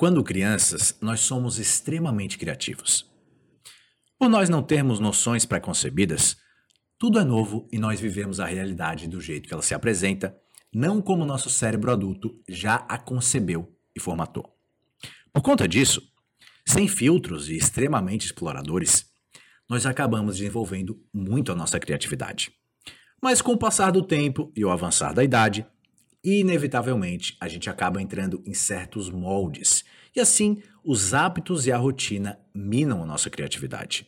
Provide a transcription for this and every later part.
Quando crianças, nós somos extremamente criativos. Por nós não termos noções preconcebidas, tudo é novo e nós vivemos a realidade do jeito que ela se apresenta, não como nosso cérebro adulto já a concebeu e formatou. Por conta disso, sem filtros e extremamente exploradores, nós acabamos desenvolvendo muito a nossa criatividade. Mas com o passar do tempo e o avançar da idade, inevitavelmente a gente acaba entrando em certos moldes e assim os hábitos e a rotina minam a nossa criatividade.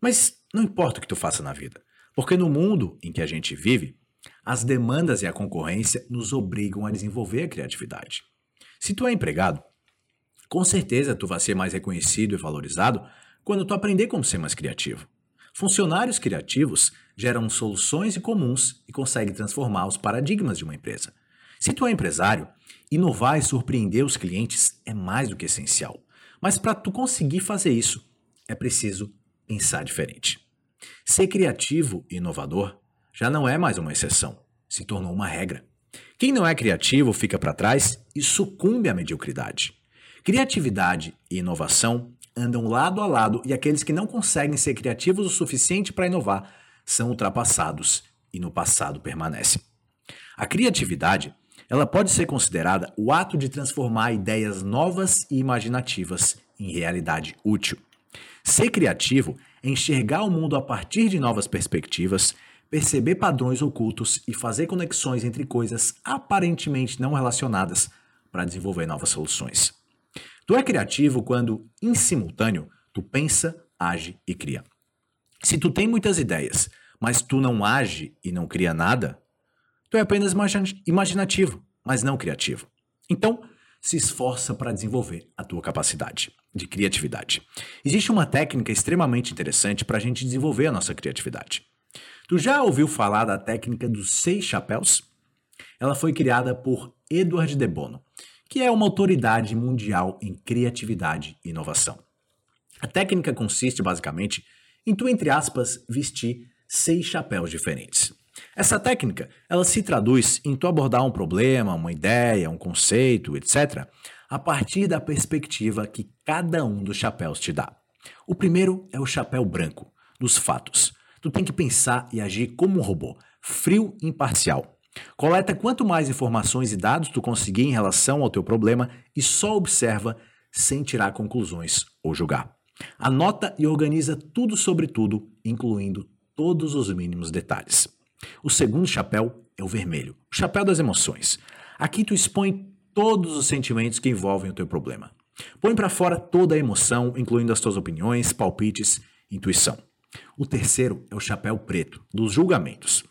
Mas não importa o que tu faça na vida, porque no mundo em que a gente vive, as demandas e a concorrência nos obrigam a desenvolver a criatividade. Se tu é empregado, com certeza tu vai ser mais reconhecido e valorizado quando tu aprender como ser mais criativo. Funcionários criativos geram soluções comuns e conseguem transformar os paradigmas de uma empresa. Se tu é empresário, inovar e surpreender os clientes é mais do que essencial. Mas para tu conseguir fazer isso, é preciso pensar diferente. Ser criativo e inovador já não é mais uma exceção, se tornou uma regra. Quem não é criativo fica para trás e sucumbe à mediocridade. Criatividade e inovação andam lado a lado e aqueles que não conseguem ser criativos o suficiente para inovar são ultrapassados e no passado permanecem. A criatividade ela pode ser considerada o ato de transformar ideias novas e imaginativas em realidade útil. Ser criativo é enxergar o mundo a partir de novas perspectivas, perceber padrões ocultos e fazer conexões entre coisas aparentemente não relacionadas para desenvolver novas soluções. Tu é criativo quando, em simultâneo, tu pensa, age e cria. Se tu tem muitas ideias, mas tu não age e não cria nada, Tu é apenas imaginativo, mas não criativo. Então, se esforça para desenvolver a tua capacidade de criatividade. Existe uma técnica extremamente interessante para a gente desenvolver a nossa criatividade. Tu já ouviu falar da técnica dos seis chapéus? Ela foi criada por Edward de Bono, que é uma autoridade mundial em criatividade e inovação. A técnica consiste basicamente em tu, entre aspas, vestir seis chapéus diferentes. Essa técnica, ela se traduz em tu abordar um problema, uma ideia, um conceito, etc., a partir da perspectiva que cada um dos chapéus te dá. O primeiro é o chapéu branco, dos fatos. Tu tem que pensar e agir como um robô, frio e imparcial. Coleta quanto mais informações e dados tu conseguir em relação ao teu problema e só observa sem tirar conclusões ou julgar. Anota e organiza tudo sobre tudo, incluindo todos os mínimos detalhes. O segundo chapéu é o vermelho, o chapéu das emoções. Aqui tu expõe todos os sentimentos que envolvem o teu problema. Põe para fora toda a emoção, incluindo as tuas opiniões, palpites, intuição. O terceiro é o chapéu preto, dos julgamentos.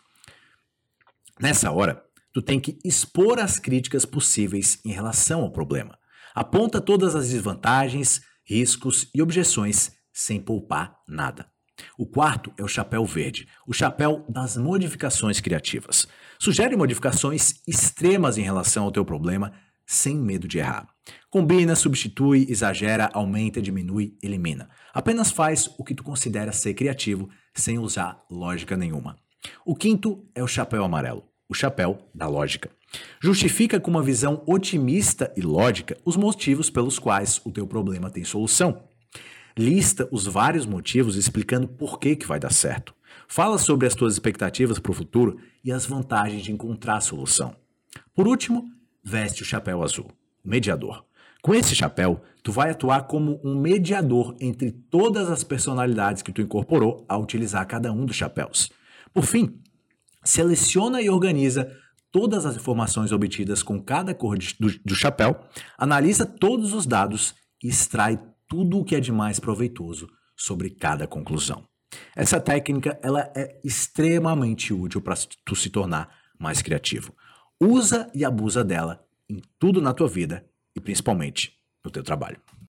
Nessa hora, tu tem que expor as críticas possíveis em relação ao problema. Aponta todas as desvantagens, riscos e objeções sem poupar nada. O quarto é o chapéu verde, o chapéu das modificações criativas. Sugere modificações extremas em relação ao teu problema, sem medo de errar. Combina, substitui, exagera, aumenta, diminui, elimina. Apenas faz o que tu considera ser criativo, sem usar lógica nenhuma. O quinto é o chapéu amarelo, o chapéu da lógica. Justifica com uma visão otimista e lógica os motivos pelos quais o teu problema tem solução. Lista os vários motivos explicando por que, que vai dar certo. Fala sobre as tuas expectativas para o futuro e as vantagens de encontrar a solução. Por último, veste o chapéu azul, mediador. Com esse chapéu, tu vai atuar como um mediador entre todas as personalidades que tu incorporou ao utilizar cada um dos chapéus. Por fim, seleciona e organiza todas as informações obtidas com cada cor do, do chapéu, analisa todos os dados e extrai tudo o que é de mais proveitoso sobre cada conclusão. Essa técnica ela é extremamente útil para tu se tornar mais criativo. Usa e abusa dela em tudo na tua vida e principalmente no teu trabalho.